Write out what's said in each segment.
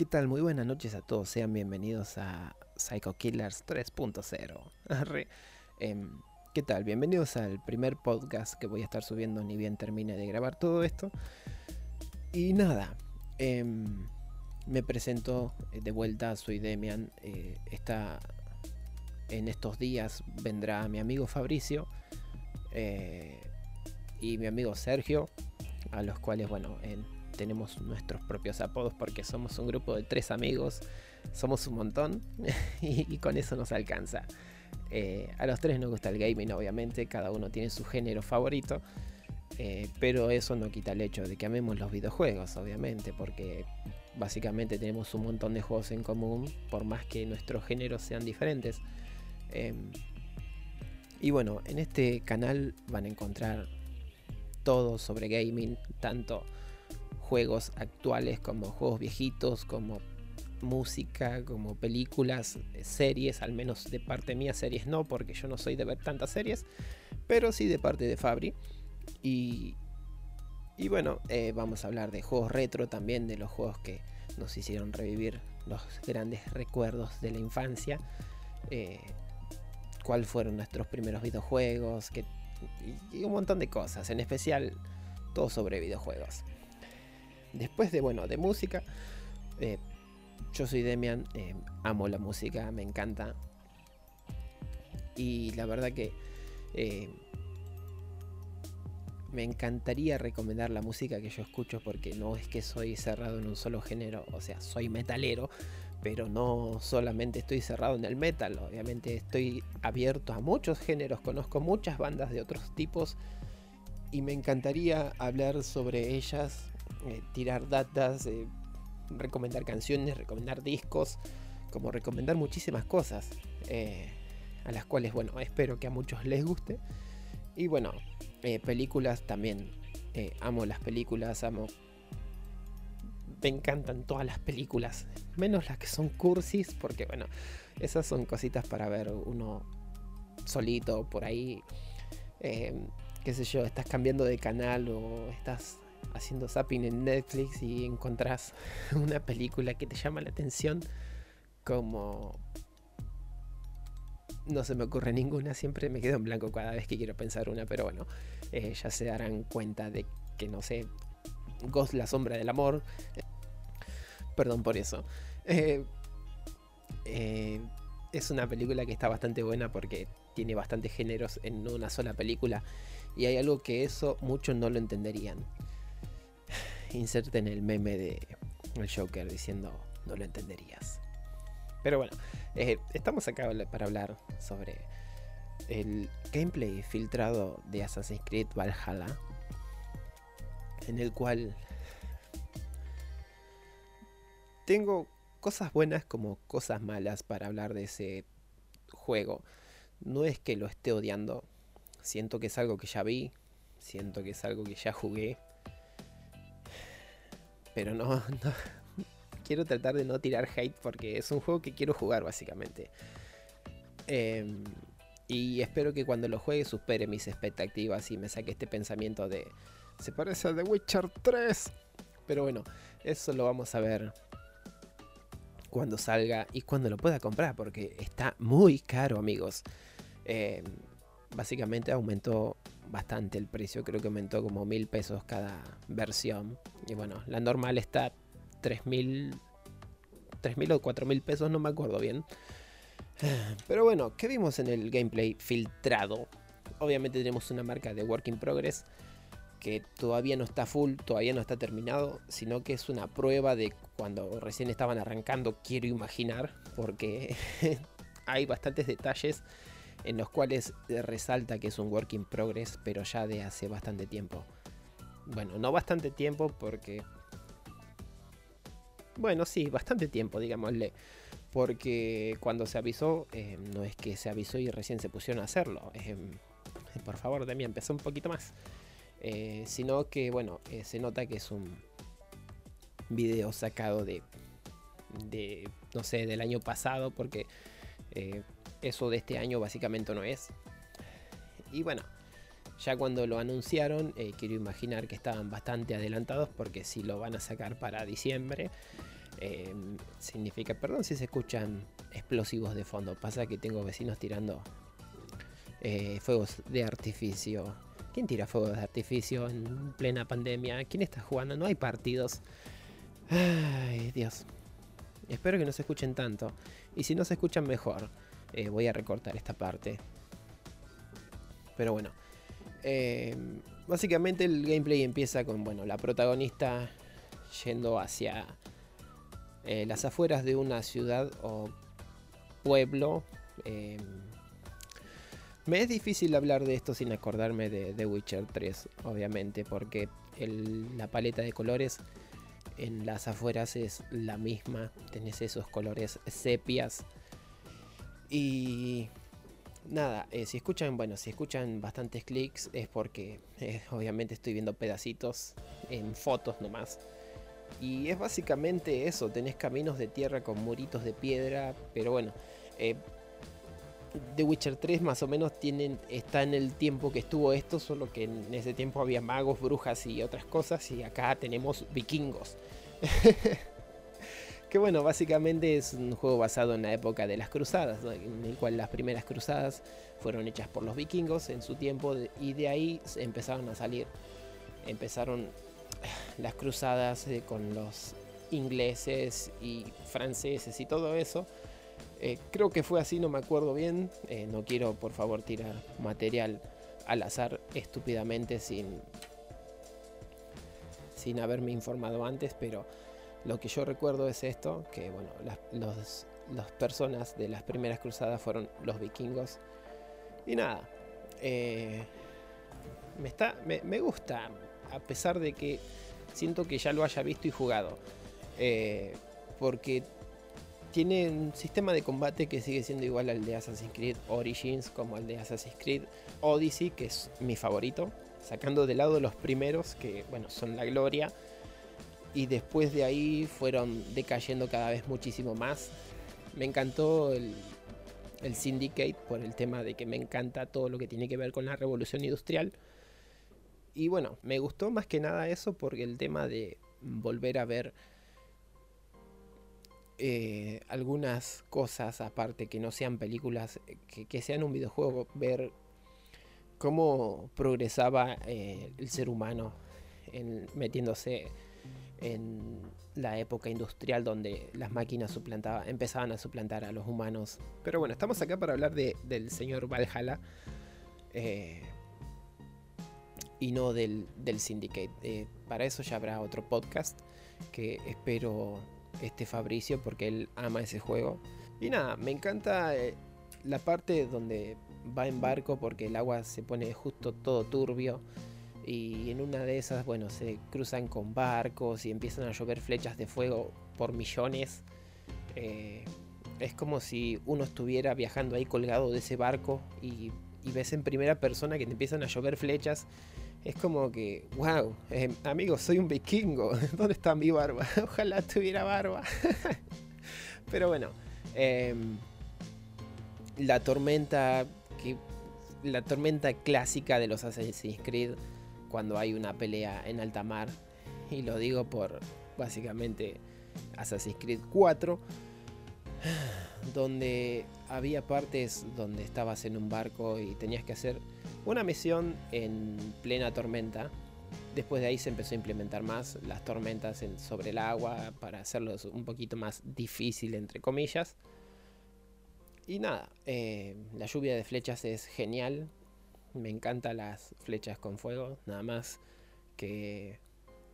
¿Qué tal? Muy buenas noches a todos. Sean bienvenidos a Psycho Killers 3.0. Em, ¿Qué tal? Bienvenidos al primer podcast que voy a estar subiendo ni bien termine de grabar todo esto. Y nada, em, me presento eh, de vuelta, soy Demian. Eh, en estos días vendrá mi amigo Fabricio eh, y mi amigo Sergio, a los cuales, bueno, en tenemos nuestros propios apodos porque somos un grupo de tres amigos, somos un montón y, con eso nos alcanza. Eh, a los tres nos gusta el gaming, obviamente, cada uno tiene su género favorito, eh, pero eso no quita el hecho de que amemos los videojuegos, obviamente, porque básicamente tenemos un montón de juegos en común, por más que nuestros géneros sean diferentes. Em, y bueno, en este canal van a encontrar todo sobre gaming, tanto juegos actuales como juegos viejitos, como música, como películas, series, al menos de parte mía series no, porque yo no soy de ver tantas series, pero sí de parte de Fabri. Y, y bueno, eh, vamos a hablar de juegos retro también, de los juegos que nos hicieron revivir los grandes recuerdos de la infancia. Eh, cuáles fueron nuestros primeros videojuegos, que, y un montón de cosas, en especial todo sobre videojuegos. Después de, bueno, de música, eh, yo soy Demian, eh, amo la música, me encanta. Y la verdad que eh, me encantaría recomendar la música que yo escucho porque no es que soy cerrado en un solo género, o sea, soy metalero, pero no solamente estoy cerrado en el metal, obviamente estoy abierto a muchos géneros, conozco muchas bandas de otros tipos y me encantaría hablar sobre ellas eh, tirar datas, eh, recomendar canciones, recomendar discos, como recomendar muchísimas cosas, eh, a las cuales, bueno, espero que a muchos les guste. Y bueno, películas también, amo las películas, amo... Me encantan todas las películas, menos las que son cursis, porque bueno, esas son cositas para ver uno solito por ahí. qué sé yo, estás cambiando de canal o estás haciendo zapping en Netflix y encontrás una película que te llama la atención como... No se me ocurre ninguna, siempre me quedo en blanco cada vez que quiero pensar una, pero bueno, eh, ya se darán cuenta de que no sé, Ghost la sombra del amor, perdón por eso. Eh, eh, es una película que está bastante buena porque tiene bastantes géneros en una sola película y hay algo que eso muchos no lo entenderían inserten el meme de el Joker diciendo no lo entenderías. Pero bueno, eh, estamos acá para hablar sobre el gameplay filtrado de Assassin's Creed Valhalla, en el cual tengo cosas buenas como cosas malas para hablar de ese juego. No es que lo esté odiando, siento que es algo que ya vi, siento que es algo que ya jugué pero no, quiero tratar de no tirar hate porque es un juego que quiero jugar básicamente. Em, y espero que cuando lo juegue supere mis expectativas y me saque este pensamiento de se parece a The Witcher 3. Pero bueno, eso lo vamos a ver cuando salga y cuando lo pueda comprar porque está muy caro amigos. Em, básicamente aumentó bastante el precio, creo que aumentó como mil pesos cada versión. Y bueno, la normal está 3000 3000 o 4000 pesos, no me acuerdo bien. Pero bueno, ¿qué vimos en el gameplay filtrado? Obviamente tenemos una marca de Work in Progress que todavía no está full, todavía no está terminado, sino que es una prueba de cuando recién estaban arrancando, quiero imaginar, porque hay bastantes detalles en los cuales resalta que es un work in progress, pero ya de hace bastante tiempo. Bueno, no bastante tiempo porque... Bueno, sí, bastante tiempo, digámosle. Porque cuando se avisó, eh, no es que se avisó y recién se pusieron a hacerlo. Eh, por favor, mí empezó un poquito más. Eh, sino que, bueno, se nota que es un video sacado de, de, no sé, del año pasado, porque eso de este año básicamente no es. Y bueno, ya cuando lo anunciaron, eh, quiero imaginar que estaban bastante adelantados porque si lo van a sacar para diciembre, Em, significa, perdón si se escuchan explosivos de fondo. Pasa que tengo vecinos tirando eh, fuegos de artificio. ¿Quién tira fuegos de artificio en plena pandemia? ¿Quién está jugando? No hay partidos. Ay, Dios. Espero que no se escuchen tanto. Y si no se escuchan mejor, eh, voy a recortar esta parte. Pero bueno. Eh, básicamente el gameplay empieza con, bueno, la protagonista yendo hacia eh, las afueras de una ciudad o pueblo. me es difícil hablar de esto sin acordarme de The Witcher 3, obviamente, porque la paleta de colores en las afueras es la misma. Tenés esos colores sepias. Y nada, eh, si escuchan, bueno, si escuchan bastantes clics es porque eh, obviamente estoy viendo pedacitos en fotos nomás. Y es básicamente eso, tenés caminos de tierra con muritos de piedra, pero bueno, eh, The Witcher 3 más o menos tienen, está en el tiempo que estuvo esto, solo que en ese tiempo había magos, brujas y otras cosas, y acá tenemos vikingos. que bueno, básicamente es un juego basado en la época de las cruzadas, en el cual las primeras cruzadas fueron hechas por los vikingos en su tiempo y de ahí empezaron a salir, empezaron las cruzadas eh, con los ingleses y franceses y todo eso. Eh, creo que fue así, no me acuerdo bien. Eh, no quiero, por favor, tirar material al azar estúpidamente sin sin haberme informado antes, pero lo que yo recuerdo es esto, que bueno, las, personas de las primeras cruzadas fueron los vikingos. Y nada, eh, me, está, me, gusta, a pesar de que siento que ya lo haya visto y jugado. Eh, porque tiene un sistema de combate que sigue siendo igual al de Assassin's Creed Origins como al de Assassin's Creed Odyssey, que es mi favorito sacando de lado los primeros, que bueno, son la gloria, y después de ahí fueron decayendo cada vez muchísimo más. Me encantó el, el Syndicate por el tema de que me encanta todo lo que tiene que ver con la revolución industrial. Y bueno, me gustó más que nada eso porque el tema de volver a ver eh, algunas cosas aparte que no sean películas, que, que, sean un videojuego, ver cómo progresaba eh, el ser humano en, metiéndose en la época industrial donde las máquinas empezaban a suplantar a los humanos. Pero bueno, estamos acá para hablar del señor Valhalla eh, y no del, Syndicate. Eh, para eso ya habrá otro podcast que espero este Fabricio porque él ama ese juego. Y nada, me encanta la parte donde va en barco porque el agua se pone justo todo turbio. Y en una de esas, bueno, se cruzan con barcos y empiezan a llover flechas de fuego por millones. Eh, es como si uno estuviera viajando ahí colgado de ese barco y, ves en primera persona que te empiezan a llover flechas. Es como que, wow, eh, amigo, soy un vikingo. ¿Dónde está mi barba? Ojalá tuviera barba. Pero bueno, em, la tormenta la tormenta clásica de los Assassin's Creed cuando hay una pelea en alta mar. Y lo digo por básicamente Assassin's Creed 4, donde había partes donde estabas en un barco y tenías que hacer una misión en plena tormenta. Después de ahí se empezó a implementar más las tormentas sobre el agua para hacerlo un poquito más difícil, entre comillas. Y nada, eh, la lluvia de flechas es genial. Me encantan las flechas con fuego. Nada más que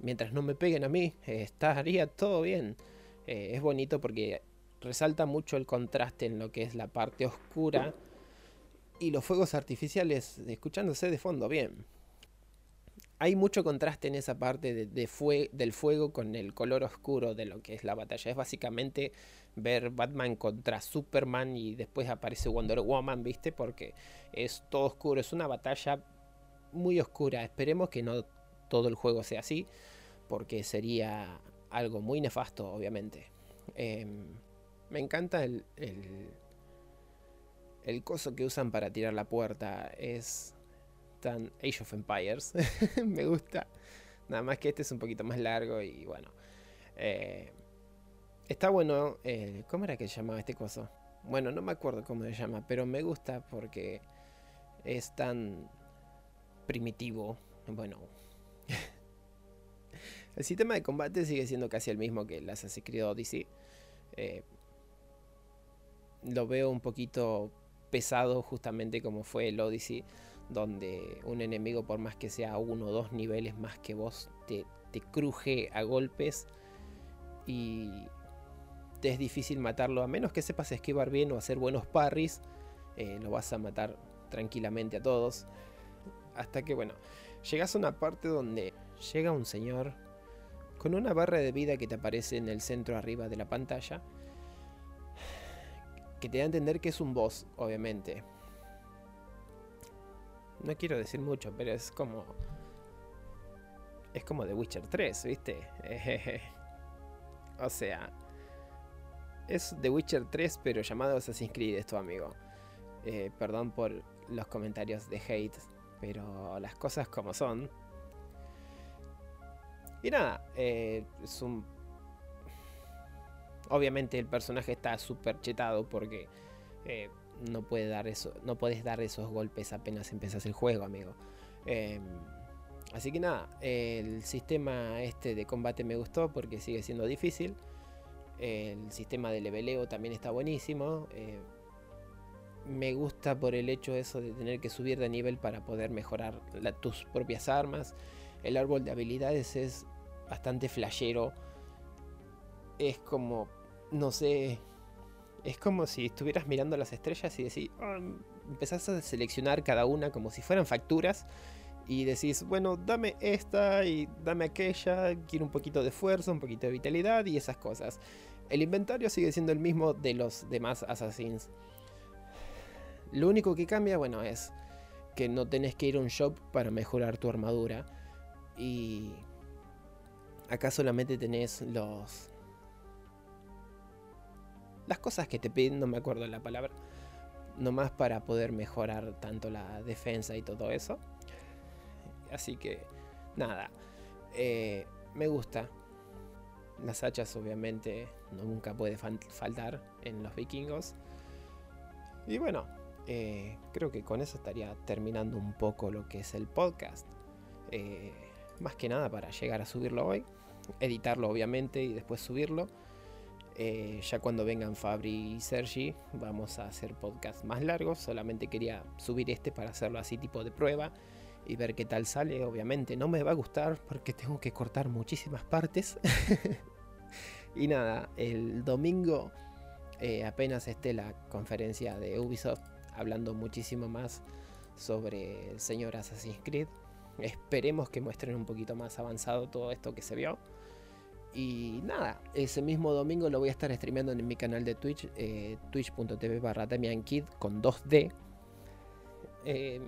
mientras no me peguen a mí, estaría todo bien. Eh, es bonito porque resalta mucho el contraste en lo que es la parte oscura y los fuegos artificiales escuchándose de fondo bien. Hay mucho contraste en esa parte de, del fuego con el color oscuro de lo que es la batalla. Es básicamente ver Batman contra Superman y después aparece Wonder Woman, ¿viste? Porque es todo oscuro, es una batalla muy oscura. Esperemos que no todo el juego sea así, porque sería algo muy nefasto, obviamente. Em, me encanta el, el, el coso que usan para tirar la puerta. Es tan Age of Empires. me gusta. Nada más que este es un poquito más largo y bueno. Eh, está bueno. Eh, ¿Cómo era que se llamaba este coso? Bueno, no me acuerdo cómo se llama, pero me gusta porque es tan primitivo. Bueno, el sistema de combate sigue siendo casi el mismo que el Assassin's Creed Odyssey. Eh, lo veo un poquito pesado justamente como fue el Odyssey, donde un enemigo por más que sea uno o dos niveles más que vos, te, te cruje a golpes y te es difícil matarlo, a menos que sepas esquivar bien o hacer buenos parries, eh, lo vas a matar tranquilamente a todos. Hasta que, bueno, llegas a una parte donde llega un señor con una barra de vida que te aparece en el centro arriba de la pantalla, que te da a entender que es un boss, obviamente. No quiero decir mucho, pero es como... Es como The Witcher 3, ¿viste? o sea, es The Witcher 3, pero llamado Assassin's Creed esto, amigo. Eh, perdón por los comentarios de hate, pero las cosas como son. Y nada, eh, es un... Obviamente el personaje está súper chetado porque eh, no, puede dar eso, no puedes dar esos golpes apenas empiezas el juego, amigo. Em, así que nada, el sistema este de combate me gustó porque sigue siendo difícil. El sistema de leveleo también está buenísimo. Eh, me gusta por el hecho eso de tener que subir de nivel para poder mejorar tus propias armas. El árbol de habilidades es bastante flashero. Es como, no sé, es como si estuvieras mirando las estrellas y decís, ah, empezás a seleccionar cada una como si fueran facturas y decís, bueno, dame esta y dame aquella, quiero un poquito de fuerza, un poquito de vitalidad y esas cosas. El inventario sigue siendo el mismo de los demás Assassins. Lo único que cambia, bueno, es que no tenés que ir a un shop para mejorar tu armadura. Y acá solamente tenés los... Las cosas que te piden, no me acuerdo la palabra. Nomás para poder mejorar tanto la defensa y todo eso. Así que, nada. Eh, me gusta. Las hachas obviamente nunca puede faltar en los vikingos. Y bueno, eh, creo que con eso estaría terminando un poco lo que es el podcast. Eh, más que nada para llegar a subirlo hoy. Editarlo obviamente y después subirlo. Ya cuando vengan Fabri y Sergi vamos a hacer podcast más largos. Solamente quería subir este para hacerlo así tipo de prueba y ver qué tal sale. Obviamente no me va a gustar porque tengo que cortar muchísimas partes. y nada, el domingo eh, apenas esté la conferencia de Ubisoft hablando muchísimo más sobre el señor Assassin's Creed. Esperemos que muestren un poquito más avanzado todo esto que se vio. Y nada, ese mismo domingo lo voy a estar streameando en mi canal de Twitch, eh, twitch.tv barra Kid con 2D. Eh,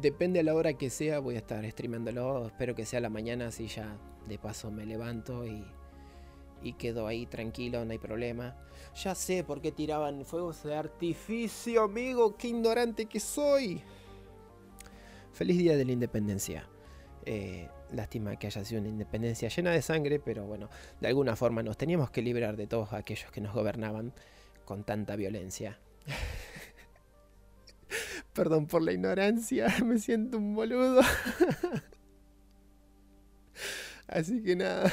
Depende a la hora que sea, voy a estar streamándolo. Espero que sea la mañana, así ya de paso me levanto y, y quedo ahí tranquilo, no hay problema. Ya sé por qué tiraban fuegos de artificio, amigo, qué ignorante que soy. Feliz día de la independencia. Eh, lástima que haya sido una independencia llena de sangre, pero bueno, de alguna forma nos teníamos que librar de todos aquellos que nos gobernaban con tanta violencia. Perdón por la ignorancia, me siento un boludo. Así que nada,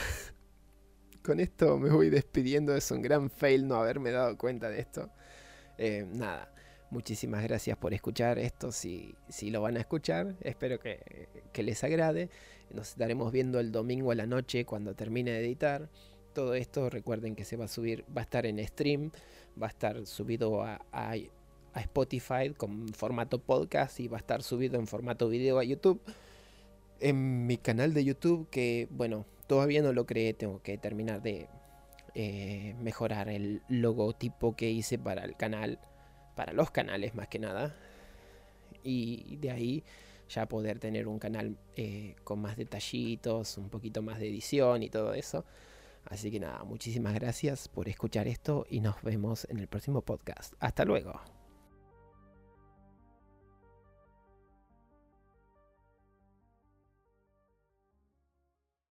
con esto me voy despidiendo. Es un gran fail no haberme dado cuenta de esto. Eh, nada, muchísimas gracias por escuchar esto. Si, si lo van a escuchar, espero que, que les agrade. Nos estaremos viendo el domingo a la noche cuando termine de editar todo esto recuerden que se va a subir, va a estar en stream, va a estar subido a, a, Spotify con formato podcast y va a estar subido en formato video a YouTube. En mi canal de YouTube, que bueno, todavía no lo creé, tengo que terminar de eh, mejorar el logotipo que hice para el canal, para los canales más que nada. Y de ahí ya poder tener un canal eh, con más detallitos, un poquito más de edición y todo eso. Así que nada, muchísimas gracias por escuchar esto y nos vemos en el próximo podcast. Hasta luego.